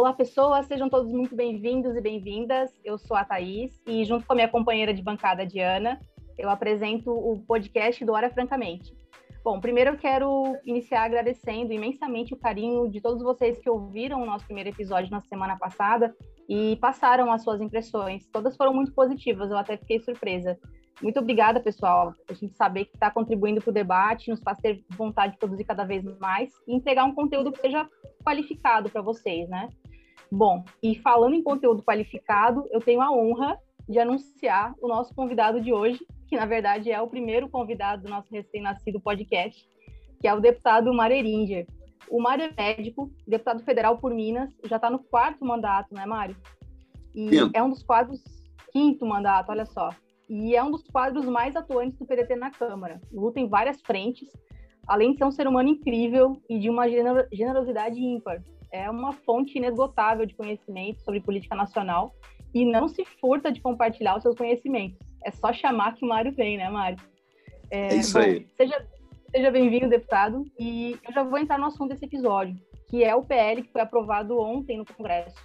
olá, pessoas, sejam todos muito bem-vindos e bem-vindas. Eu sou a Thaís e, junto com a minha companheira de bancada, Diana, eu apresento o podcast do Hora Francamente. Bom, primeiro eu quero iniciar agradecendo imensamente o carinho de todos vocês que ouviram o nosso primeiro episódio na semana passada e passaram as suas impressões. Todas foram muito positivas, eu até fiquei surpresa. Muito obrigada, pessoal. A gente saber que está contribuindo para o debate, nos faz ter vontade de produzir cada vez mais e entregar um conteúdo que seja qualificado para vocês, né? Bom, e falando em conteúdo qualificado, eu tenho a honra de anunciar o nosso convidado de hoje, que na verdade é o primeiro convidado do nosso recém-nascido podcast, que é o deputado Mário Eringer. O Mário é médico, deputado federal por Minas, já está no quarto mandato, né, Mário? E Sim. é um dos quadros, quinto mandato, olha só e é um dos quadros mais atuantes do PDT na Câmara. Luta em várias frentes, além de ser um ser humano incrível e de uma generosidade ímpar. É uma fonte inesgotável de conhecimento sobre política nacional e não se furta de compartilhar os seus conhecimentos. É só chamar que o Mário vem, né, Mário? É, é isso bom, aí. Seja, seja bem-vindo, deputado. E eu já vou entrar no assunto desse episódio, que é o PL que foi aprovado ontem no Congresso.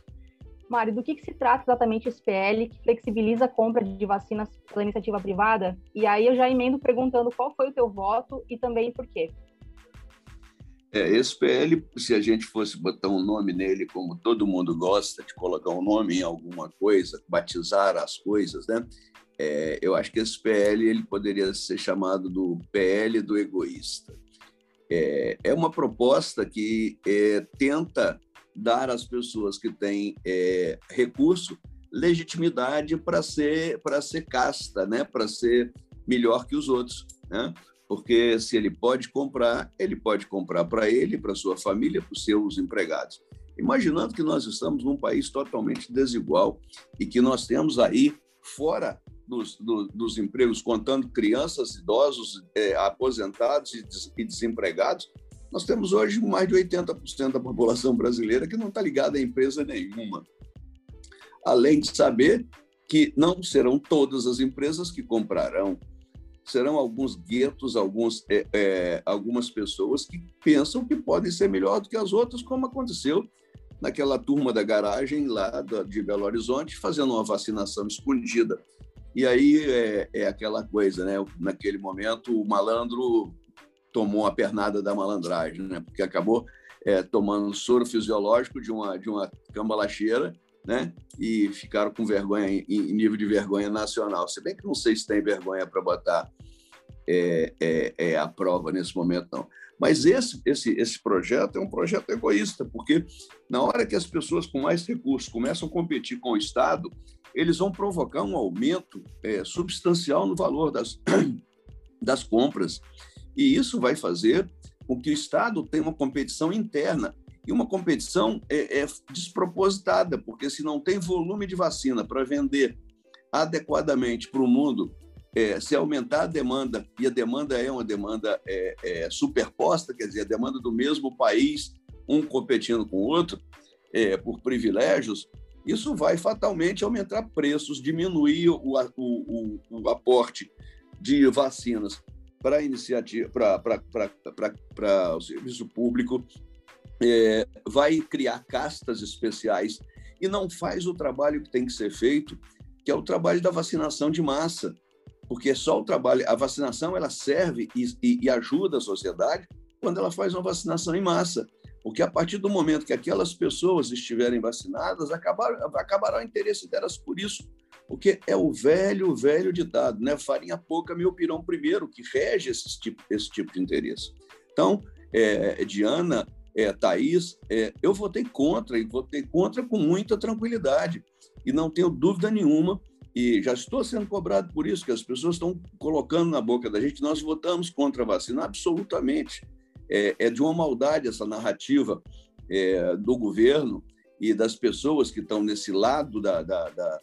Mário, do que, que, se trata exatamente esse PL que flexibiliza a compra de vacinas pela iniciativa privada? E aí eu já emendo perguntando qual foi o teu voto e também por quê. É, esse PL, se a gente fosse botar um nome nele, como todo mundo gosta de colocar um nome em alguma coisa, batizar as coisas, né? É, eu acho que esse PL ele poderia ser chamado do PL do egoísta. É, é uma proposta que é, tenta dar às pessoas que têm é, recurso legitimidade para ser para ser casta, né? Para ser melhor que os outros, né? Porque se ele pode comprar, ele pode comprar para ele, para sua família, para os seus empregados. Imaginando que nós estamos num país totalmente desigual e que nós temos aí fora dos, do, dos empregos, contando crianças, idosos, é, aposentados e, des, e desempregados, nós temos hoje mais de 80% da população brasileira que não está ligada a empresa nenhuma. Além de saber que não serão todas as empresas que comprarão, serão alguns guetos, alguns, é, é, algumas pessoas que pensam que podem ser melhor do que as outras, como aconteceu naquela turma da garagem lá de Belo Horizonte, fazendo uma vacinação escondida. E aí é, é aquela coisa, né? Naquele momento, o malandro tomou a pernada da malandragem, né? porque acabou é, tomando soro fisiológico de uma, de uma cambalacheira né? e ficaram com vergonha, em, nível de vergonha nacional. Se bem que não sei se tem vergonha para botar é, é, é, a prova nesse momento, não. Mas esse, esse, esse projeto é um projeto egoísta, porque na hora que as pessoas com mais recursos começam a competir com o Estado, eles vão provocar um aumento é, substancial no valor das, das compras. E isso vai fazer com que o Estado tenha uma competição interna e uma competição é, é despropositada, porque se não tem volume de vacina para vender adequadamente para o mundo, é, se aumentar a demanda, e a demanda é uma demanda é, é, superposta, quer dizer, a demanda do mesmo país, um competindo com o outro, é, por privilégios, isso vai fatalmente aumentar preços, diminuir o, o, o, o aporte de vacinas para iniciativa, para o serviço público, é, vai criar castas especiais e não faz o trabalho que tem que ser feito, que é o trabalho da vacinação de massa, porque só o trabalho, a vacinação ela serve e, e, e ajuda a sociedade quando ela faz uma vacinação em massa, porque a partir do momento que aquelas pessoas estiverem vacinadas, acabar, acabará o interesse delas por isso porque é o velho, velho ditado, né? Farinha pouca, meu pirão primeiro, que rege esse tipo, esse tipo de interesse. Então, é, Diana, é, Thaís, é, eu votei contra, e votei contra com muita tranquilidade. E não tenho dúvida nenhuma, e já estou sendo cobrado por isso, que as pessoas estão colocando na boca da gente, nós votamos contra a vacina, absolutamente. É, é de uma maldade essa narrativa é, do governo e das pessoas que estão nesse lado da, da, da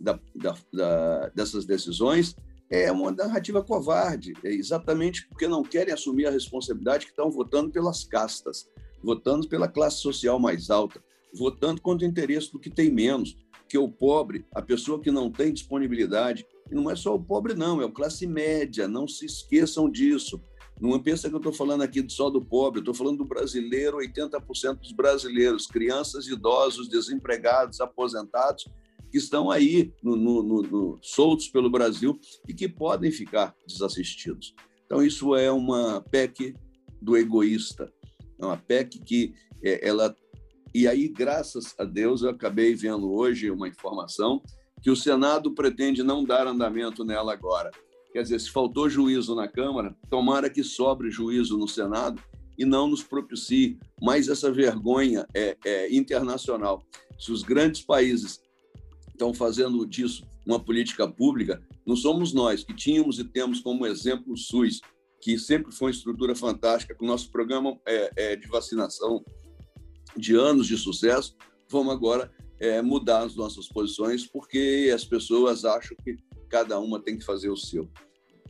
da, dessas decisões é uma narrativa covarde, é exatamente porque não querem assumir a responsabilidade que estão votando pelas castas, votando pela classe social mais alta, votando contra o interesse do que tem menos, que é o pobre, a pessoa que não tem disponibilidade. E não é só o pobre, não, é a classe média, não se esqueçam disso. Não pensa que eu estou falando aqui só do pobre, estou falando do brasileiro, 80% dos brasileiros, crianças, idosos, desempregados, aposentados, que estão aí no, no, no, soltos pelo Brasil e que podem ficar desassistidos. Então, isso é uma PEC do egoísta, é uma PEC que é, ela. E aí, graças a Deus, eu acabei vendo hoje uma informação que o Senado pretende não dar andamento nela agora. Quer dizer, se faltou juízo na Câmara, tomara que sobre juízo no Senado e não nos propicie mais essa vergonha é, é, internacional. Se os grandes países estão fazendo disso uma política pública, não somos nós que tínhamos e temos como exemplo o SUS, que sempre foi uma estrutura fantástica, com o nosso programa é, é, de vacinação de anos de sucesso, vamos agora é, mudar as nossas posições, porque as pessoas acham que cada uma tem que fazer o seu.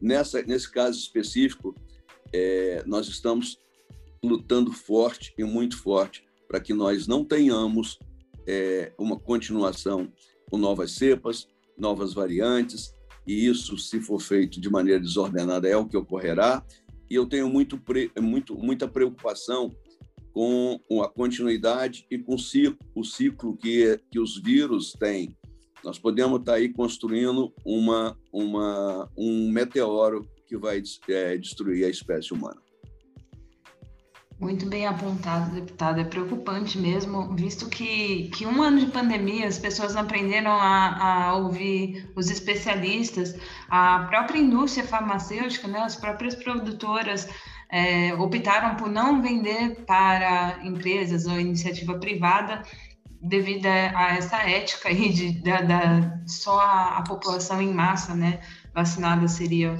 Nessa, nesse caso específico, é, nós estamos lutando forte e muito forte para que nós não tenhamos é, uma continuação com novas cepas, novas variantes, e isso, se for feito de maneira desordenada, é o que ocorrerá. E eu tenho muito, muito, muita preocupação com a continuidade e com o ciclo que, que os vírus têm nós podemos estar aí construindo uma, uma, um meteoro que vai é, destruir a espécie humana. Muito bem apontado, deputado. É preocupante mesmo, visto que, que um ano de pandemia as pessoas aprenderam a, a ouvir os especialistas, a própria indústria farmacêutica, né, as próprias produtoras é, optaram por não vender para empresas ou iniciativa privada devido a essa ética aí de da, só a, a, população em massa, né, vacinada seria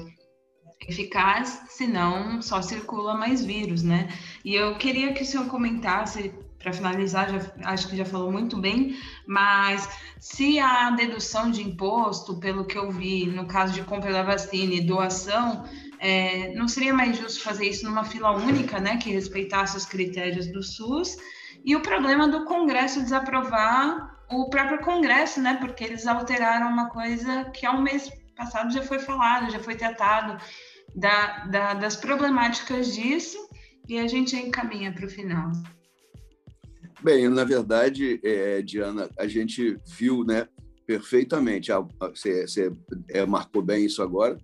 eficaz, senão só circula mais vírus, né? E eu queria que o senhor comentasse para finalizar, já, acho que já falou muito bem, mas se a dedução de imposto, pelo que eu vi, no caso de compra da vacina e doação, é, não seria mais justo fazer isso numa fila única, né, que respeitasse os critérios do SUS? E o problema do Congresso desaprovar o próprio Congresso, né? Porque eles alteraram uma coisa que há um mês passado já foi falado, já foi tratado da, da, das problemáticas disso e a gente encaminha para o final. Bem, na verdade, é, Diana, a gente viu, né, perfeitamente. Você, você é, marcou bem isso agora.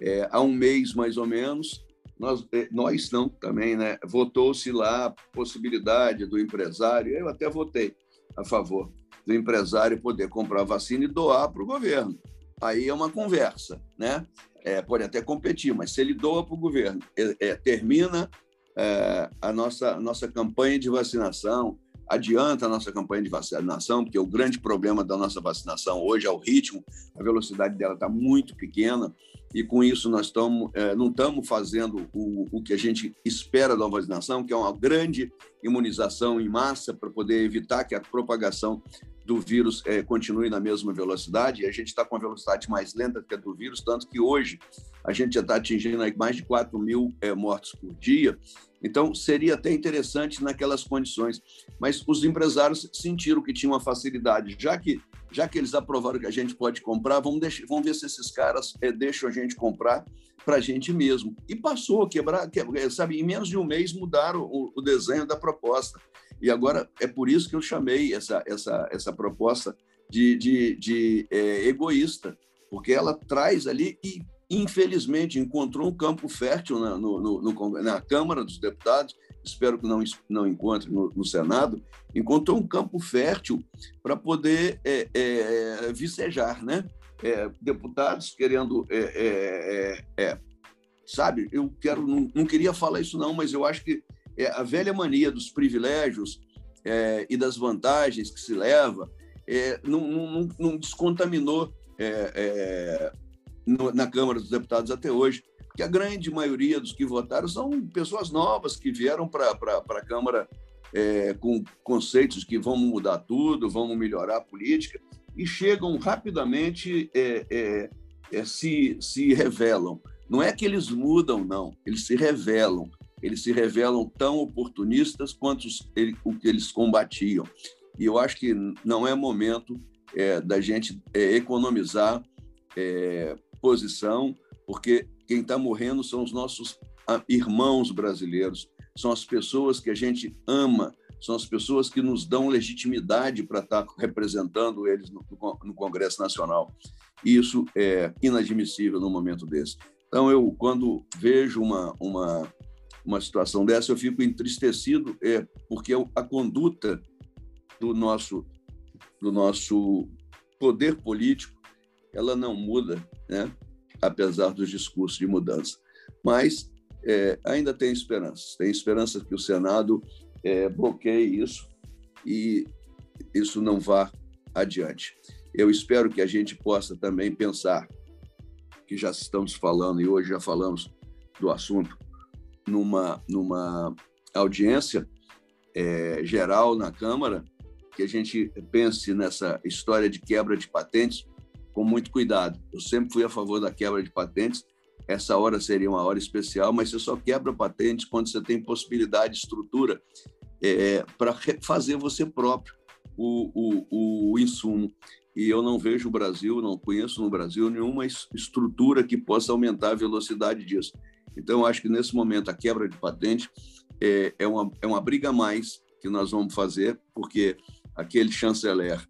É, há um mês mais ou menos, nós, eh, nós não também, né? Votou-se lá a possibilidade do empresário, eu até votei a favor do empresário poder comprar vacina e doar para o governo. Aí é uma conversa, né? É, pode até competir, mas se ele doa para o governo, é, é, termina é, a nossa, nossa campanha de vacinação, adianta a nossa campanha de vacinação, porque o grande problema da nossa vacinação hoje é o ritmo, a velocidade dela está muito pequena, e com isso nós tamo, é, não estamos fazendo o, o que a gente espera da vacinação, que é uma grande imunização em massa para poder evitar que a propagação do vírus é, continue na mesma velocidade, e a gente está com a velocidade mais lenta que a do vírus, tanto que hoje a gente já está atingindo mais de 4 mil é, mortos por dia, então, seria até interessante naquelas condições. Mas os empresários sentiram que tinha uma facilidade. Já que, já que eles aprovaram que a gente pode comprar, vamos, deixar, vamos ver se esses caras é, deixam a gente comprar para a gente mesmo. E passou quebrar, quebrar, sabe, em menos de um mês mudaram o, o desenho da proposta. E agora é por isso que eu chamei essa, essa, essa proposta de, de, de é, egoísta, porque ela traz ali e infelizmente, encontrou um campo fértil na, no, no, na Câmara dos Deputados, espero que não, não encontre no, no Senado, encontrou um campo fértil para poder é, é, vicejar, né? É, deputados querendo, é, é, é, sabe, eu quero, não, não, queria falar isso não, mas eu acho que a velha mania dos privilégios e das vantagens que se leva não, não, não descontaminou no, na Câmara dos Deputados até hoje, porque a grande maioria dos que votaram são pessoas novas que vieram para a Câmara é, com conceitos que vão mudar tudo, vão melhorar a política, e chegam rapidamente, é, é, é, se, se revelam. Não é que eles mudam, não, eles se revelam. Eles se revelam tão oportunistas quanto ele, o que eles combatiam. E eu acho que não é momento é, da gente é, economizar é, posição, porque quem está morrendo são os nossos irmãos brasileiros, são as pessoas que a gente ama, são as pessoas que nos dão legitimidade para estar representando eles no, no Congresso Nacional. Isso é inadmissível no momento desse. Então, eu, quando vejo uma, uma, uma situação dessa, eu fico entristecido, é, porque a conduta do nosso, do nosso poder político ela não muda, né? apesar dos discursos de mudança. Mas é, ainda tem esperança. Tem esperança que o Senado é, bloqueie isso e isso não vá adiante. Eu espero que a gente possa também pensar que já estamos falando e hoje já falamos do assunto numa numa audiência é, geral na Câmara que a gente pense nessa história de quebra de patentes com muito cuidado. Eu sempre fui a favor da quebra de patentes. Essa hora seria uma hora especial, mas você só quebra patentes quando você tem possibilidade, estrutura é, para fazer você próprio o, o, o insumo. E eu não vejo o Brasil, não conheço no Brasil nenhuma estrutura que possa aumentar a velocidade disso. Então, acho que nesse momento a quebra de patente é, é, uma, é uma briga a mais que nós vamos fazer, porque aquele chanceler,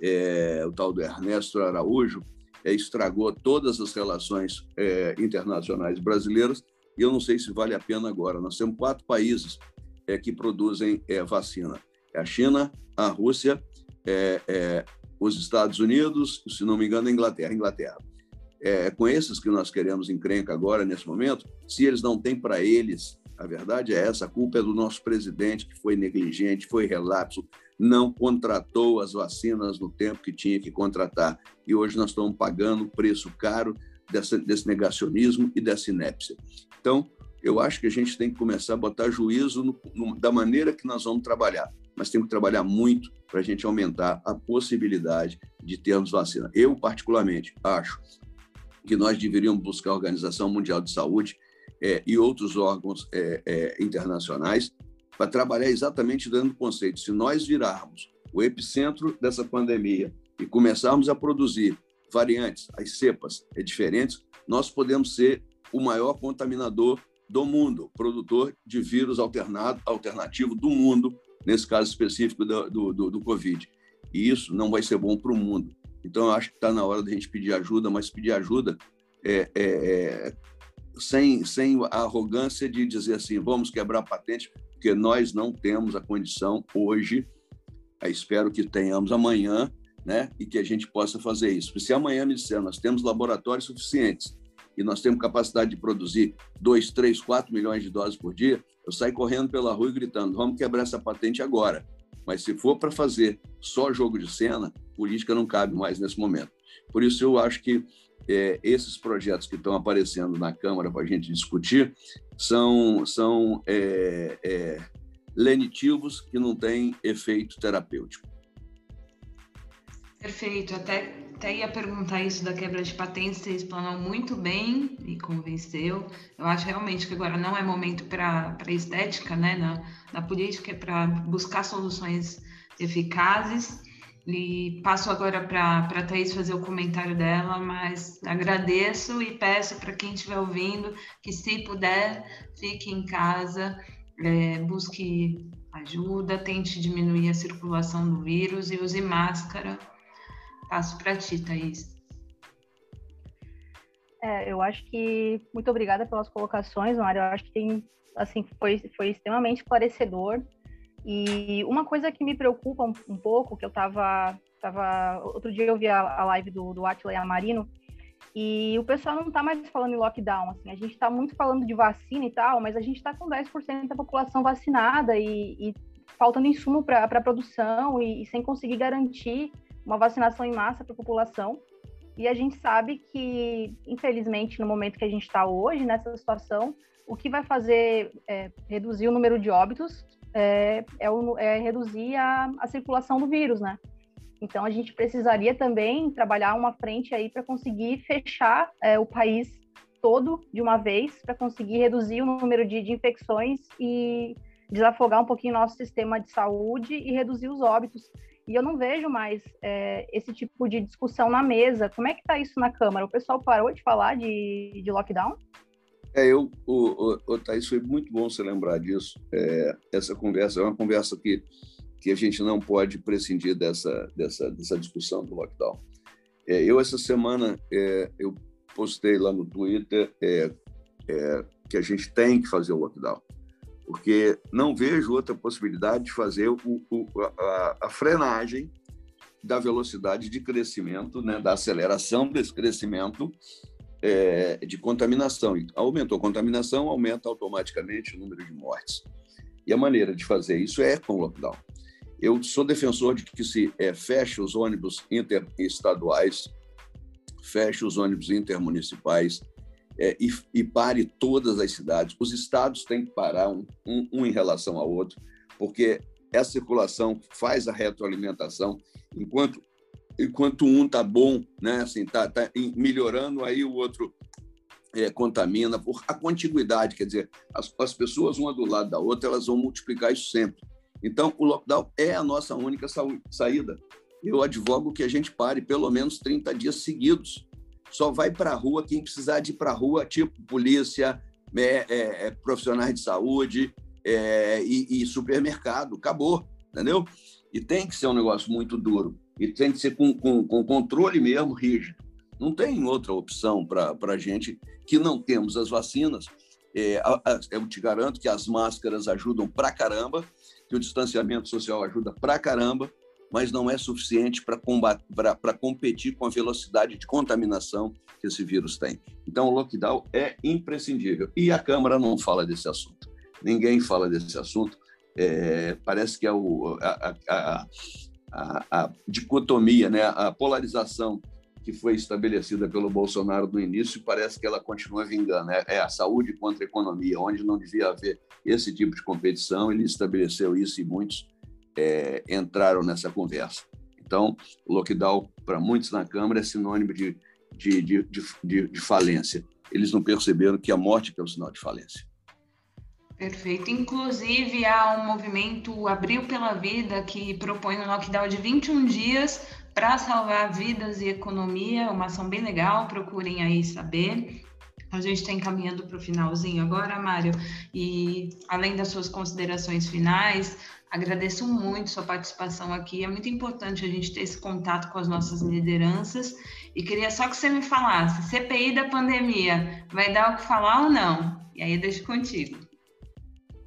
é, o tal do Ernesto Araújo, é, estragou todas as relações é, internacionais brasileiras e eu não sei se vale a pena agora. Nós temos quatro países é, que produzem é, vacina: é a China, a Rússia, é, os Estados Unidos, se não me engano, a Inglaterra. Inglaterra. É com esses que nós queremos encrenca agora, nesse momento, se eles não têm para eles, a verdade é essa, a culpa é do nosso presidente, que foi negligente, foi relapso, não contratou as vacinas no tempo que tinha que contratar. E hoje nós estamos pagando o preço caro dessa, desse negacionismo e dessa inépcia. Então, eu acho que a gente tem que começar a botar juízo no, no, da maneira que nós vamos trabalhar, mas temos que trabalhar muito para a gente aumentar a possibilidade de termos vacina. Eu, particularmente, acho que nós deveríamos buscar a Organização Mundial de Saúde é, e outros órgãos é, é, internacionais para trabalhar exatamente dando o conceito. Se nós virarmos o epicentro dessa pandemia e começarmos a produzir variantes, as cepas é diferentes, nós podemos ser o maior contaminador do mundo, produtor de vírus alternado, alternativo do mundo, nesse caso específico do, do, do, do Covid. E isso não vai ser bom para o mundo. Então, eu acho que está na hora da gente pedir ajuda, mas pedir ajuda é, é, é, sem, sem a arrogância de dizer assim, vamos quebrar a patente, porque nós não temos a condição hoje, espero que tenhamos amanhã, né, e que a gente possa fazer isso. Porque se amanhã me disser, nós temos laboratórios suficientes, e nós temos capacidade de produzir 2, 3, 4 milhões de doses por dia, eu saio correndo pela rua e gritando: vamos quebrar essa patente agora. Mas se for para fazer só jogo de cena, política não cabe mais nesse momento. Por isso, eu acho que é, esses projetos que estão aparecendo na Câmara para a gente discutir são, são é, é, lenitivos que não têm efeito terapêutico. Perfeito. Até até ia perguntar isso da quebra de patentes, você explanou muito bem e convenceu. Eu acho realmente que agora não é momento para estética, né? Na, na política é para buscar soluções eficazes. E passo agora para a Thaís fazer o comentário dela, mas agradeço e peço para quem estiver ouvindo que, se puder, fique em casa, é, busque ajuda, tente diminuir a circulação do vírus e use máscara Passo para ti, Thaís. É, eu acho que muito obrigada pelas colocações, Mário. Eu acho que tem, assim, foi, foi extremamente esclarecedor. E uma coisa que me preocupa um, um pouco, que eu estava tava, outro dia eu vi a, a live do, do Atila e Marino, e o pessoal não está mais falando em lockdown, assim, a gente está muito falando de vacina e tal, mas a gente está com 10% da população vacinada e, e faltando insumo para a produção e, e sem conseguir garantir uma vacinação em massa para a população. E a gente sabe que, infelizmente, no momento que a gente está hoje, nessa situação, o que vai fazer é, reduzir o número de óbitos é, é, o, é reduzir a, a, circulação do vírus, né? Então, a gente precisaria também trabalhar uma frente aí para conseguir fechar é, o país todo de uma vez, para conseguir reduzir o número de, de infecções e desafogar um pouquinho nosso sistema de saúde e reduzir os óbitos. E eu não vejo mais é, esse tipo de discussão na mesa. Como é que está isso na Câmara? O pessoal parou de falar de, de lockdown? É, eu, o, o, o Thaís, foi muito bom você lembrar disso. É, essa conversa é uma conversa que, que a gente não pode prescindir dessa, dessa, dessa discussão do lockdown. É, eu, essa semana, é, eu postei lá no Twitter é, é, que a gente tem que fazer o lockdown, porque não vejo outra possibilidade de fazer o, o, a, a, frenagem da velocidade de crescimento, né, da aceleração desse crescimento é, de contaminação. Aumentou a contaminação, aumenta automaticamente o número de mortes. E a maneira de fazer isso é com lockdown. Eu sou defensor de que se é, feche os ônibus interestaduais, feche os ônibus intermunicipais é, e, e, pare todas as cidades. Os estados têm que parar um, um, um em relação ao outro, porque essa circulação faz a retroalimentação. Enquanto enquanto um tá bom, né, assim, tá, tá melhorando, aí o outro é, contamina por a contiguidade, quer dizer, as, as pessoas uma do lado da outra, elas vão multiplicar isso sempre. Então, o lockdown é a nossa única saída. Eu advogo que a gente pare pelo menos 30 dias seguidos. Só vai para a rua quem precisar de ir para a rua, tipo polícia, é, é, é, profissionais de saúde é, e, e supermercado. Acabou, entendeu? E tem que ser um negócio muito duro. E tem que ser com, com, com controle mesmo rígido. Não tem outra opção para a gente que não temos as vacinas. É, eu te garanto que as máscaras ajudam pra caramba, que o distanciamento social ajuda pra caramba, mas não é suficiente para competir com a velocidade de contaminação que esse vírus tem. Então, o lockdown é imprescindível. E a Câmara não fala desse assunto. Ninguém fala desse assunto. É, parece que é o, a, a, a, dicotomia, né? a polarização que foi estabelecida pelo Bolsonaro no início, parece que ela continua vingando. É, é a saúde contra a economia, onde não devia haver esse tipo de competição, ele estabeleceu isso e muitos é, entraram nessa conversa. Então, lockdown, para muitos na Câmara, é sinônimo de, de, de, de, de falência. Eles não perceberam que a morte é o sinal de falência. Perfeito. Inclusive, há um movimento Abril pela Vida que propõe um lockdown de 21 dias para salvar vidas e economia. Uma ação bem legal, procurem aí saber. A gente está encaminhando para o finalzinho agora, Mário, e além das suas considerações finais, agradeço muito sua participação aqui. É muito importante a gente ter esse contato com as nossas lideranças. E queria só que você me falasse: CPI da pandemia, vai dar o que falar ou não? E aí eu deixo contigo.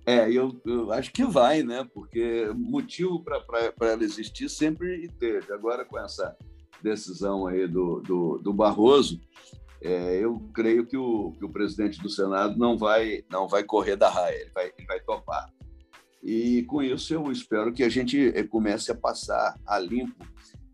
É, eu, eu, acho que vai, né? Porque motivo para ela existir sempre teve. Agora, com essa decisão aí do, do, do Barroso, é, eu creio que o, que o presidente do Senado não vai, não vai correr da raia, ele vai, ele vai topar. E com isso eu espero que a gente eh, comece a passar a limpo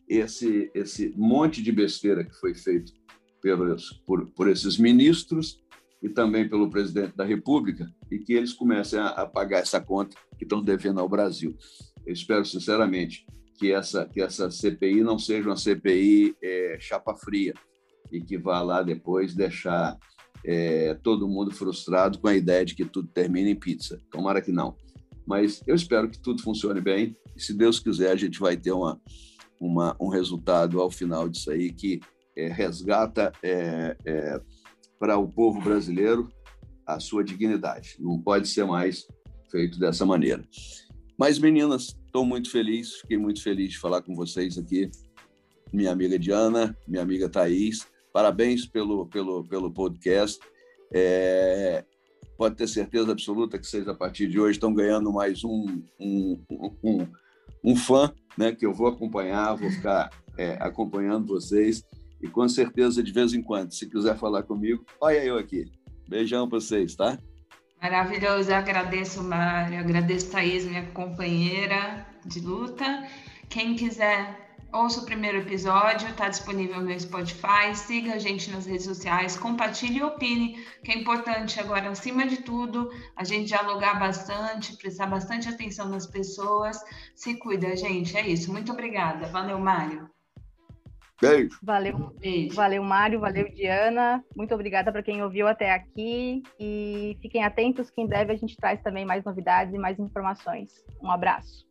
esse, esse monte de besteira que foi feito pelos, por, por esses ministros e também pelo presidente da República, e que eles comecem a, a pagar essa conta que estão devendo ao Brasil. Eu espero, sinceramente, que essa, que essa CPI não seja uma CPI é, chapa fria e que vá lá depois deixar é, todo mundo frustrado com a ideia de que tudo termine em pizza. Tomara que não. Mas eu espero que tudo funcione bem e, se Deus quiser, a gente vai ter uma, uma um resultado ao final disso aí que é, resgata é, é para o povo brasileiro a sua dignidade. Não pode ser mais feito dessa maneira. Mas, meninas, estou muito feliz, fiquei muito feliz de falar com vocês aqui. Minha amiga Diana, minha amiga Thaís, parabéns pelo, pelo, pelo podcast. É, pode ter certeza absoluta que vocês, a partir de hoje, estão ganhando mais um, um, um, um fã, né, que eu vou acompanhar, vou ficar é, acompanhando vocês. E com certeza, de vez em quando, se quiser falar comigo, olha eu aqui. Beijão para vocês, tá? Maravilhoso, eu agradeço, Mário, agradeço, Thaís, minha companheira de luta. Quem quiser, ouça o primeiro episódio, está disponível no Spotify, siga a gente nas redes sociais, compartilhe e opine, que é importante agora, acima de tudo, a gente dialogar bastante, prestar bastante atenção nas pessoas. Se cuida, gente, é isso. Muito obrigada. Valeu, Mário. Beijo. Valeu, Beijo. valeu, Mário, valeu, Diana. Muito obrigada para quem ouviu até aqui e fiquem atentos que em breve a gente traz também mais novidades e mais informações. Um abraço.